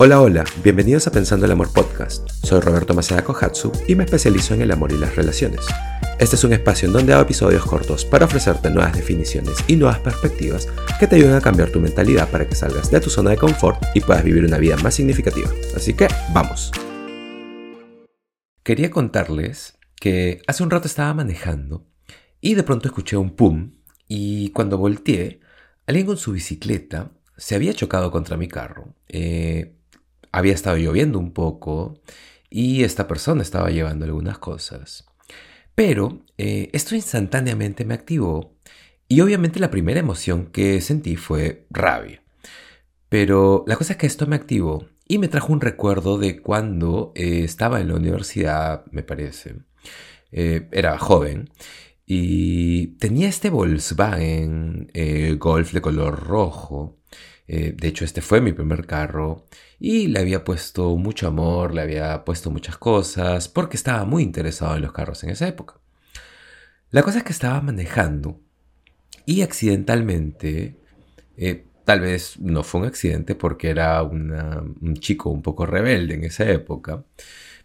Hola, hola, bienvenidos a Pensando el Amor Podcast. Soy Roberto Maceda Kohatsu y me especializo en el amor y las relaciones. Este es un espacio en donde hago episodios cortos para ofrecerte nuevas definiciones y nuevas perspectivas que te ayuden a cambiar tu mentalidad para que salgas de tu zona de confort y puedas vivir una vida más significativa. Así que, vamos. Quería contarles que hace un rato estaba manejando y de pronto escuché un pum y cuando volteé, alguien con su bicicleta se había chocado contra mi carro. Eh, había estado lloviendo un poco y esta persona estaba llevando algunas cosas. Pero eh, esto instantáneamente me activó y obviamente la primera emoción que sentí fue rabia. Pero la cosa es que esto me activó y me trajo un recuerdo de cuando eh, estaba en la universidad, me parece. Eh, era joven y tenía este Volkswagen Golf de color rojo eh, de hecho, este fue mi primer carro y le había puesto mucho amor, le había puesto muchas cosas, porque estaba muy interesado en los carros en esa época. La cosa es que estaba manejando y accidentalmente, eh, tal vez no fue un accidente porque era un chico un poco rebelde en esa época,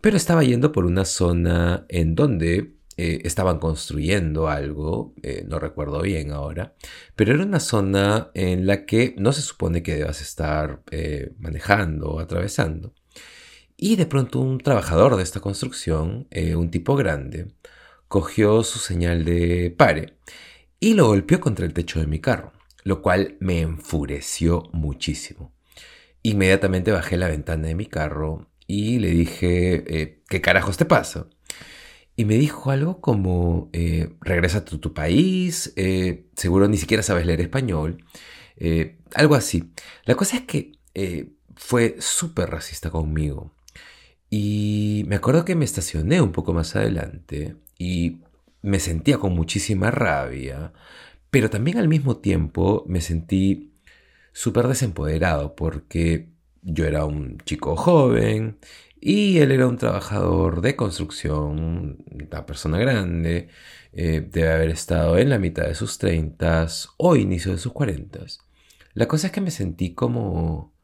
pero estaba yendo por una zona en donde eh, estaban construyendo algo, eh, no recuerdo bien ahora, pero era una zona en la que no se supone que debas estar eh, manejando o atravesando. Y de pronto un trabajador de esta construcción, un tipo grande, cogió su señal de pare y lo golpeó contra el techo de mi carro, lo cual me enfureció muchísimo. Inmediatamente bajé la ventana de mi carro y le dije, ¿qué carajos te pasa? Y me dijo algo como, eh, regresa a tu, país, eh, seguro ni siquiera sabes leer español, eh, algo así. La cosa es que fue súper racista conmigo. Y me acuerdo que me estacioné un poco más adelante y me sentía con muchísima rabia, pero también al mismo tiempo me sentí súper desempoderado porque yo era un chico joven y él era un trabajador de construcción, una persona grande, eh, debe haber estado en la mitad de sus 30 o inicio de sus 40. La cosa es que me sentí como,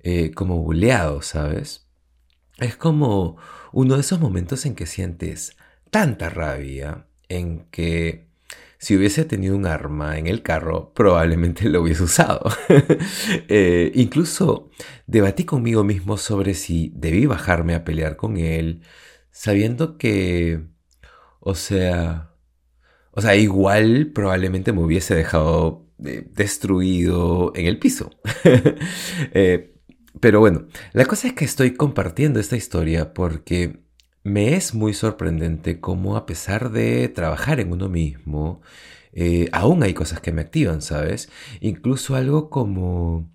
eh, como buleado, ¿sabes? Es como uno de esos momentos en que sientes tanta rabia, en que si hubiese tenido un arma en el carro, probablemente lo hubiese usado. Eh, incluso debatí conmigo mismo sobre si debí bajarme a pelear con él, sabiendo que, o sea, o sea, igual probablemente me hubiese dejado eh, destruido en el piso. Eh, pero bueno, la cosa es que estoy compartiendo esta historia porque me es muy sorprendente cómo a pesar de trabajar en uno mismo, eh, aún hay cosas que me activan, ¿sabes? Incluso algo como...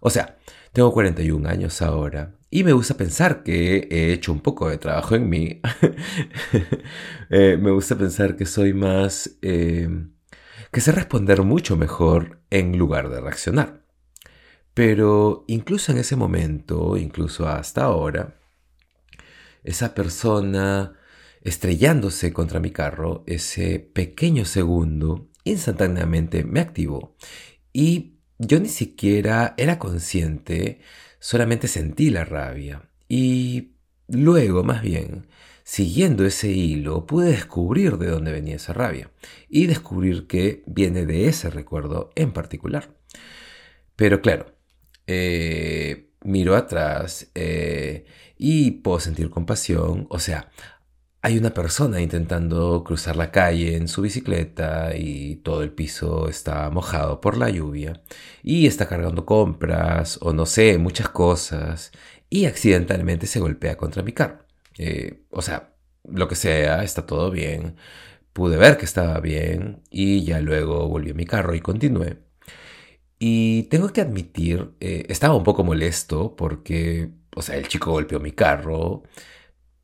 O sea, tengo 41 años ahora y me gusta pensar que he hecho un poco de trabajo en mí. Eh, me gusta pensar que soy más... Eh, que sé responder mucho mejor en lugar de reaccionar. Pero incluso en ese momento, incluso hasta ahora, esa persona estrellándose contra mi carro, ese pequeño segundo, instantáneamente me activó. Y yo ni siquiera era consciente, solamente sentí la rabia. Y luego, más bien, siguiendo ese hilo, pude descubrir de dónde venía esa rabia. Y descubrir que viene de ese recuerdo en particular. Pero claro, eh, miro atrás eh, y puedo sentir compasión. O sea, hay una persona intentando cruzar la calle en su bicicleta y todo el piso está mojado por la lluvia y está cargando compras o no sé, muchas cosas y accidentalmente se golpea contra mi carro. Eh, o sea, lo que sea, está todo bien. Pude ver que estaba bien y ya luego volví a mi carro y continué. Y tengo que admitir, eh, estaba un poco molesto porque, o sea, el chico golpeó mi carro,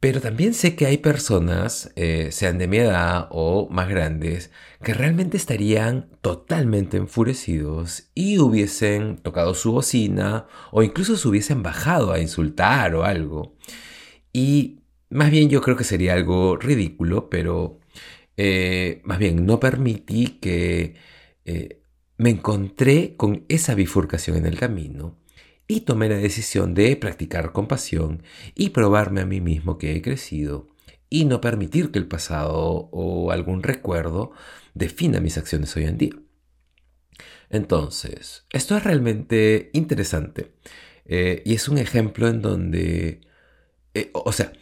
pero también sé que hay personas, eh, sean de mi edad o más grandes, que realmente estarían totalmente enfurecidos y hubiesen tocado su bocina o incluso se hubiesen bajado a insultar o algo. Y más bien yo creo que sería algo ridículo, pero eh, más bien no permití que me encontré con esa bifurcación en el camino y tomé la decisión de practicar compasión y probarme a mí mismo que he crecido y no permitir que el pasado o algún recuerdo defina mis acciones hoy en día. Entonces, esto es realmente interesante eh, y es un ejemplo en donde, eh, o sea,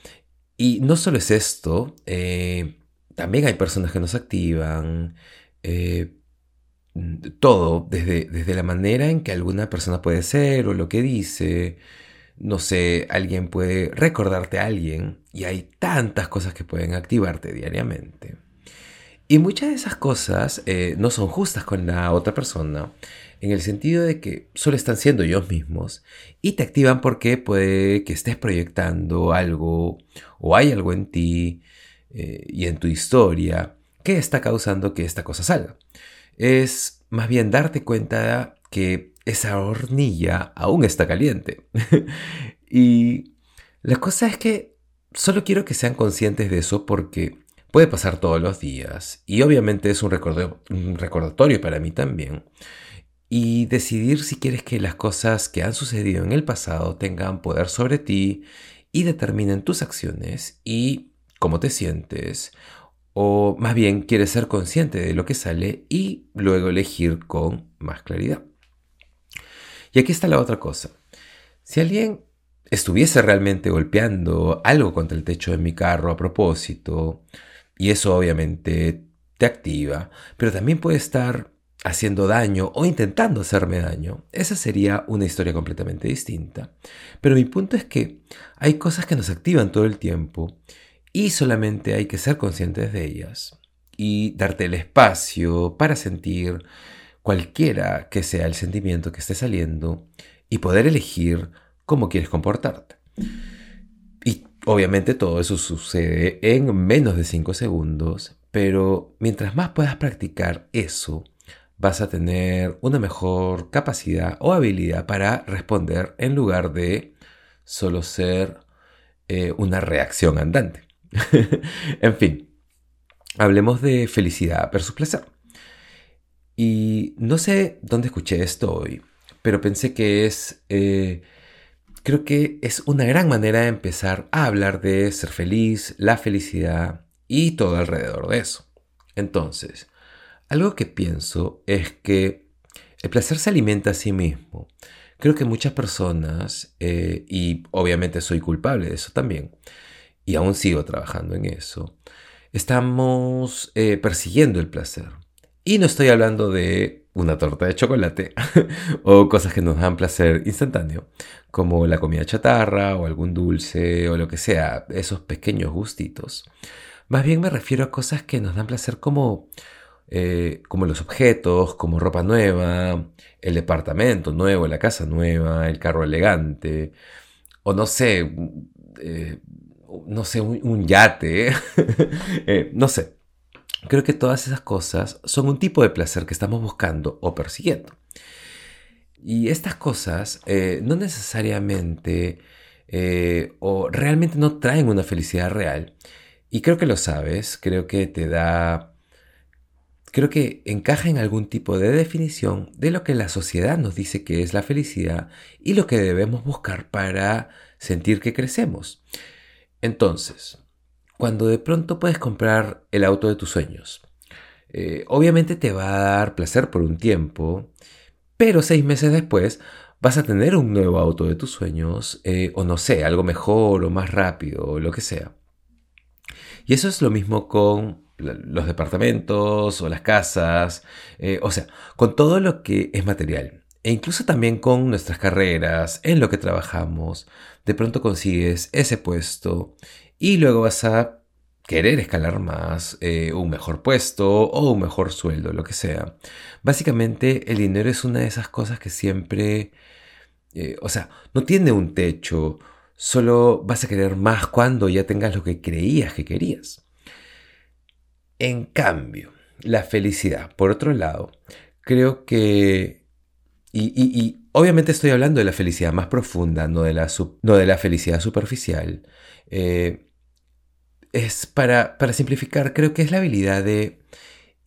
y no solo es esto, eh, también hay personas que nos activan, todo, desde, desde la manera en que alguna persona puede ser o lo que dice, no sé, alguien puede recordarte a alguien y hay tantas cosas que pueden activarte diariamente. Y muchas de esas cosas eh, no son justas con la otra persona, en el sentido de que solo están siendo ellos mismos y te activan porque puede que estés proyectando algo o hay algo en ti eh, y en tu historia que está causando que esta cosa salga. Es más bien darte cuenta que esa hornilla aún está caliente. y la cosa es que solo quiero que sean conscientes de eso porque puede pasar todos los días y obviamente es un recordatorio para mí también. Y decidir si quieres que las cosas que han sucedido en el pasado tengan poder sobre ti y determinen tus acciones y cómo te sientes o más bien quieres ser consciente de lo que sale y luego elegir con más claridad. Y aquí está la otra cosa. Si alguien estuviese realmente golpeando algo contra el techo de mi carro a propósito, y eso obviamente te activa, pero también puede estar haciendo daño o intentando hacerme daño, esa sería una historia completamente distinta. Pero mi punto es que hay cosas que nos activan todo el tiempo y solamente hay que ser conscientes de ellas y darte el espacio para sentir cualquiera que sea el sentimiento que esté saliendo y poder elegir cómo quieres comportarte. Y obviamente todo eso sucede en menos de 5 segundos, pero mientras más puedas practicar eso, vas a tener una mejor capacidad o habilidad para responder en lugar de solo ser eh, una reacción andante. en fin, hablemos de felicidad versus placer. Y no sé dónde escuché esto hoy, pero pensé que es, eh, creo que es una gran manera de empezar a hablar de ser feliz, la felicidad y todo alrededor de eso. Entonces, algo que pienso es que el placer se alimenta a sí mismo. Creo que muchas personas, eh, y obviamente soy culpable de eso también, y aún sigo trabajando en eso, estamos eh, persiguiendo el placer. Y no estoy hablando de una torta de chocolate o cosas que nos dan placer instantáneo, como la comida chatarra o algún dulce o lo que sea, esos pequeños gustitos. Más bien me refiero a cosas que nos dan placer como, eh, como los objetos, como ropa nueva, el departamento nuevo, la casa nueva, el carro elegante, o no sé, eh, no sé, un, yate, eh, no sé. Creo que todas esas cosas son un tipo de placer que estamos buscando o persiguiendo. Y estas cosas eh, no necesariamente eh, o realmente no traen una felicidad real. Y creo que lo sabes, creo que te da, creo que encaja en algún tipo de definición de lo que la sociedad nos dice que es la felicidad y lo que debemos buscar para sentir que crecemos. Entonces, cuando de pronto puedes comprar el auto de tus sueños. Eh, obviamente te va a dar placer por un tiempo, pero seis meses después vas a tener un nuevo auto de tus sueños, eh, o no sé, algo mejor o más rápido, o lo que sea. Y eso es lo mismo con los departamentos o las casas, eh, o sea, con todo lo que es material. E incluso también con nuestras carreras, en lo que trabajamos, de pronto consigues ese puesto y luego vas a querer escalar más, eh, un mejor puesto o un mejor sueldo, lo que sea. Básicamente el dinero es una de esas cosas que siempre, eh, o sea, no tiene un techo, solo vas a querer más cuando ya tengas lo que creías que querías. En cambio, la felicidad, por otro lado, creo que... Y, obviamente estoy hablando de la felicidad más profunda, no de la, no de la felicidad superficial. Eh, es para, para simplificar, creo que es la habilidad de...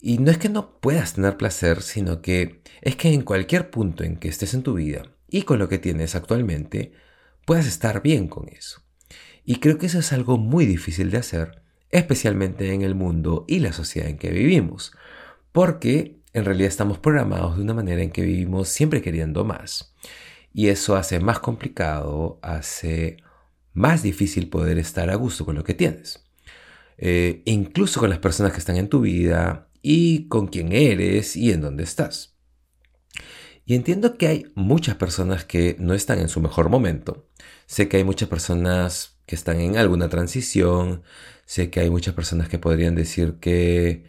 Y no es que no puedas tener placer, sino que es que en cualquier punto en que estés en tu vida, y con lo que tienes actualmente puedas estar bien con eso. Y creo que eso es algo muy difícil de hacer, especialmente en el mundo y la sociedad en que vivimos, porque en realidad estamos programados de una manera en que vivimos siempre queriendo más. Y eso hace más complicado, hace más difícil poder estar a gusto con lo que tienes. Eh, incluso con las personas que están en tu vida y con quién eres y en dónde estás. Y entiendo que hay muchas personas que no están en su mejor momento. Sé que hay muchas personas que están en alguna transición. Sé que hay muchas personas que podrían decir que,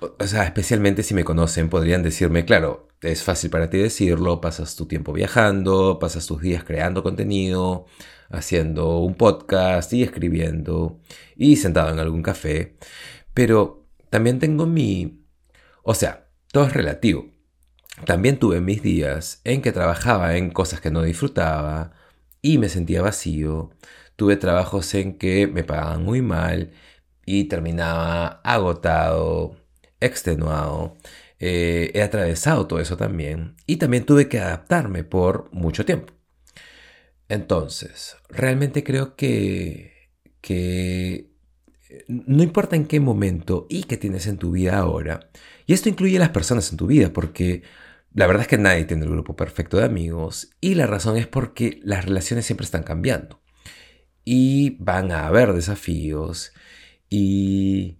o sea, especialmente si me conocen, podrían decirme, claro, es fácil para ti decirlo, pasas tu tiempo viajando, pasas tus días creando contenido, haciendo un podcast y escribiendo y sentado en algún café. Pero también tengo mi... O sea, todo es relativo. También tuve mis días en que trabajaba en cosas que no disfrutaba y me sentía vacío. Tuve trabajos en que me pagaban muy mal y terminaba agotado, extenuado. Eh, he atravesado todo eso también y también tuve que adaptarme por mucho tiempo. Entonces, realmente creo que, que no importa en qué momento y qué tienes en tu vida ahora, y esto incluye las personas en tu vida, porque la verdad es que nadie tiene el grupo perfecto de amigos, y la razón es porque las relaciones siempre están cambiando, y van a haber desafíos, y,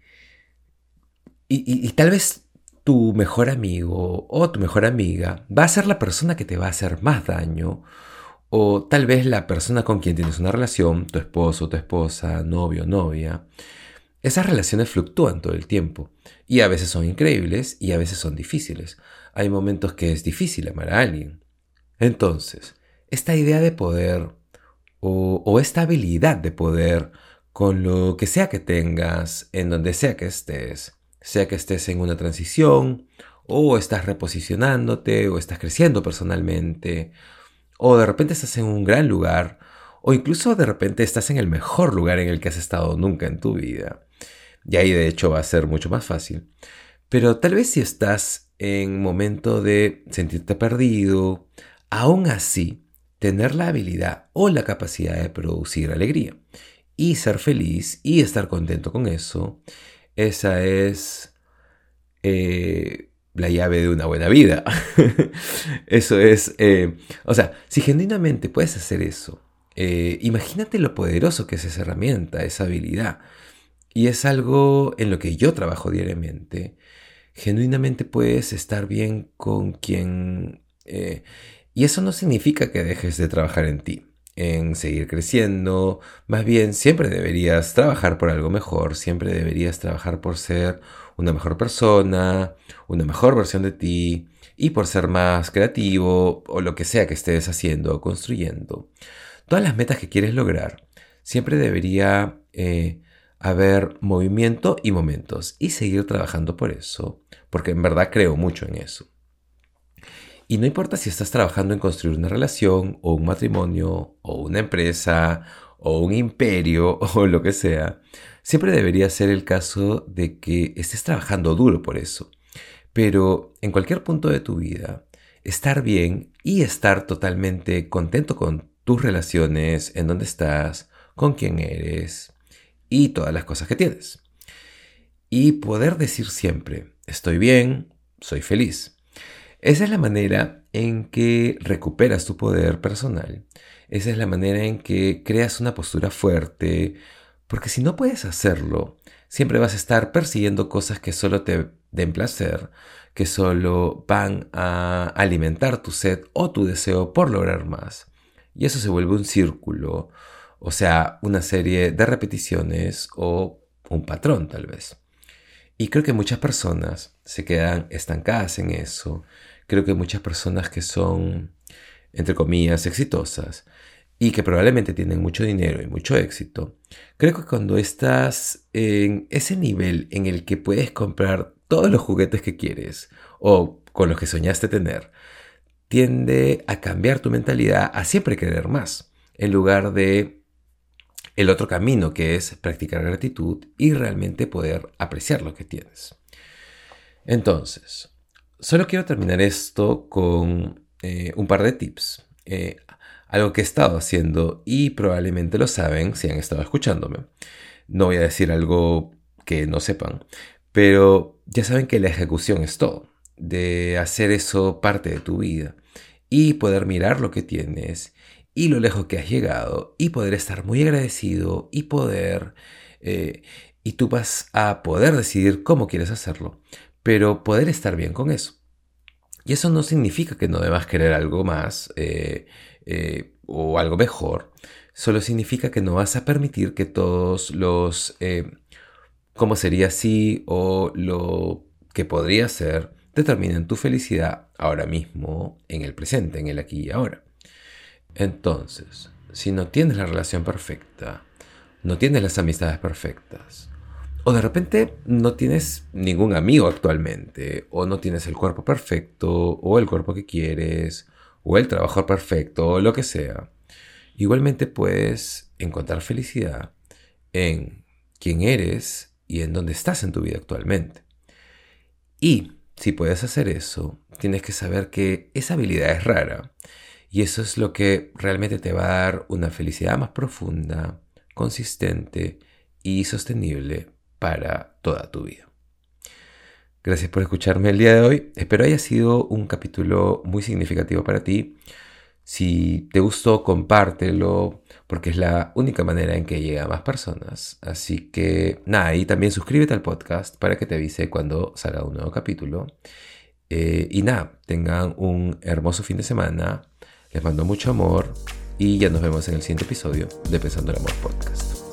y, tal vez tu mejor amigo o tu mejor amiga va a ser la persona que te va a hacer más daño o tal vez la persona con quien tienes una relación, tu esposo, tu esposa, novio, novia, esas relaciones fluctúan todo el tiempo y a veces son increíbles y a veces son difíciles. Hay momentos que es difícil amar a alguien. Entonces, esta idea de poder o esta habilidad de poder con lo que sea que tengas, en donde sea que estés, sea que estés en una transición, o estás reposicionándote, o estás creciendo personalmente, o de repente estás en un gran lugar, o incluso de repente estás en el mejor lugar en el que has estado nunca en tu vida. Y ahí de hecho va a ser mucho más fácil. Pero tal vez si estás en momento de sentirte perdido, aún así, tener la habilidad o la capacidad de producir alegría y ser feliz y estar contento con eso, esa es eh, la llave de una buena vida. eso es, eh, o sea, si genuinamente puedes hacer eso, eh, imagínate lo poderoso que es esa herramienta, esa habilidad. Y es algo en lo que yo trabajo diariamente. Genuinamente puedes estar bien con quien... Y eso no significa que dejes de trabajar en ti, en seguir creciendo. Más bien, siempre deberías trabajar por algo mejor, siempre deberías trabajar por ser una mejor persona, una mejor versión de ti y por ser más creativo o lo que sea que estés haciendo o construyendo. Todas las metas que quieres lograr, siempre debería eh, haber movimiento y momentos y seguir trabajando por eso, porque en verdad creo mucho en eso. Y no importa si estás trabajando en construir una relación o un matrimonio o una empresa o un imperio o lo que sea, siempre debería ser el caso de que estés trabajando duro por eso. Pero en cualquier punto de tu vida, estar bien y estar totalmente contento con tus relaciones, en dónde estás, con quién eres y todas las cosas que tienes. Y poder decir siempre, estoy bien, soy feliz. Esa es la manera en que recuperas tu poder personal esa es la manera en que creas una postura fuerte, porque si no puedes hacerlo, siempre vas a estar persiguiendo cosas que solo te den placer, que solo van a alimentar tu sed o tu deseo por lograr más. Y eso se vuelve un círculo, o sea, una serie de repeticiones o un patrón tal vez. Y creo que muchas personas se quedan estancadas en eso. Creo que muchas personas que son, entre comillas, exitosas, y que probablemente tienen mucho dinero y mucho éxito, creo que cuando estás en ese nivel en el que puedes comprar todos los juguetes que quieres o con los que soñaste tener, tiende a cambiar tu mentalidad a siempre querer más, en lugar de el otro camino que es practicar gratitud y realmente poder apreciar lo que tienes. Entonces, solo quiero terminar esto con eh, un par de tips. Eh, algo que he estado haciendo y probablemente lo saben si han estado escuchándome. No voy a decir algo que no sepan, pero ya saben que la ejecución es todo. De hacer eso parte de tu vida y poder mirar lo que tienes y lo lejos que has llegado y poder estar muy agradecido y poder... Eh, y tú vas a poder decidir cómo quieres hacerlo, pero poder estar bien con eso. Y eso no significa que no debas querer algo más eh, eh, o algo mejor, solo significa que no vas a permitir que todos los cómo sería así o lo que podría ser determinen tu felicidad ahora mismo, en el presente, en el aquí y ahora. Entonces, si no tienes la relación perfecta, no tienes las amistades perfectas, o de repente no tienes ningún amigo actualmente, o no tienes el cuerpo perfecto, o el cuerpo que quieres, o el trabajo perfecto, o lo que sea, igualmente puedes encontrar felicidad en quién eres y en dónde estás en tu vida actualmente. Y si puedes hacer eso, tienes que saber que esa habilidad es rara y eso es lo que realmente te va a dar una felicidad más profunda, consistente y sostenible para toda tu vida. Gracias por escucharme el día de hoy. Espero haya sido un capítulo muy significativo para ti. Si te gustó, compártelo, porque es la única manera en que llega a más personas. Así que nada, y también suscríbete al podcast para que te avise cuando salga un nuevo capítulo. Eh, y nada, tengan un hermoso fin de semana. Les mando mucho amor y ya nos vemos en el siguiente episodio de Pensando el Amor Podcast.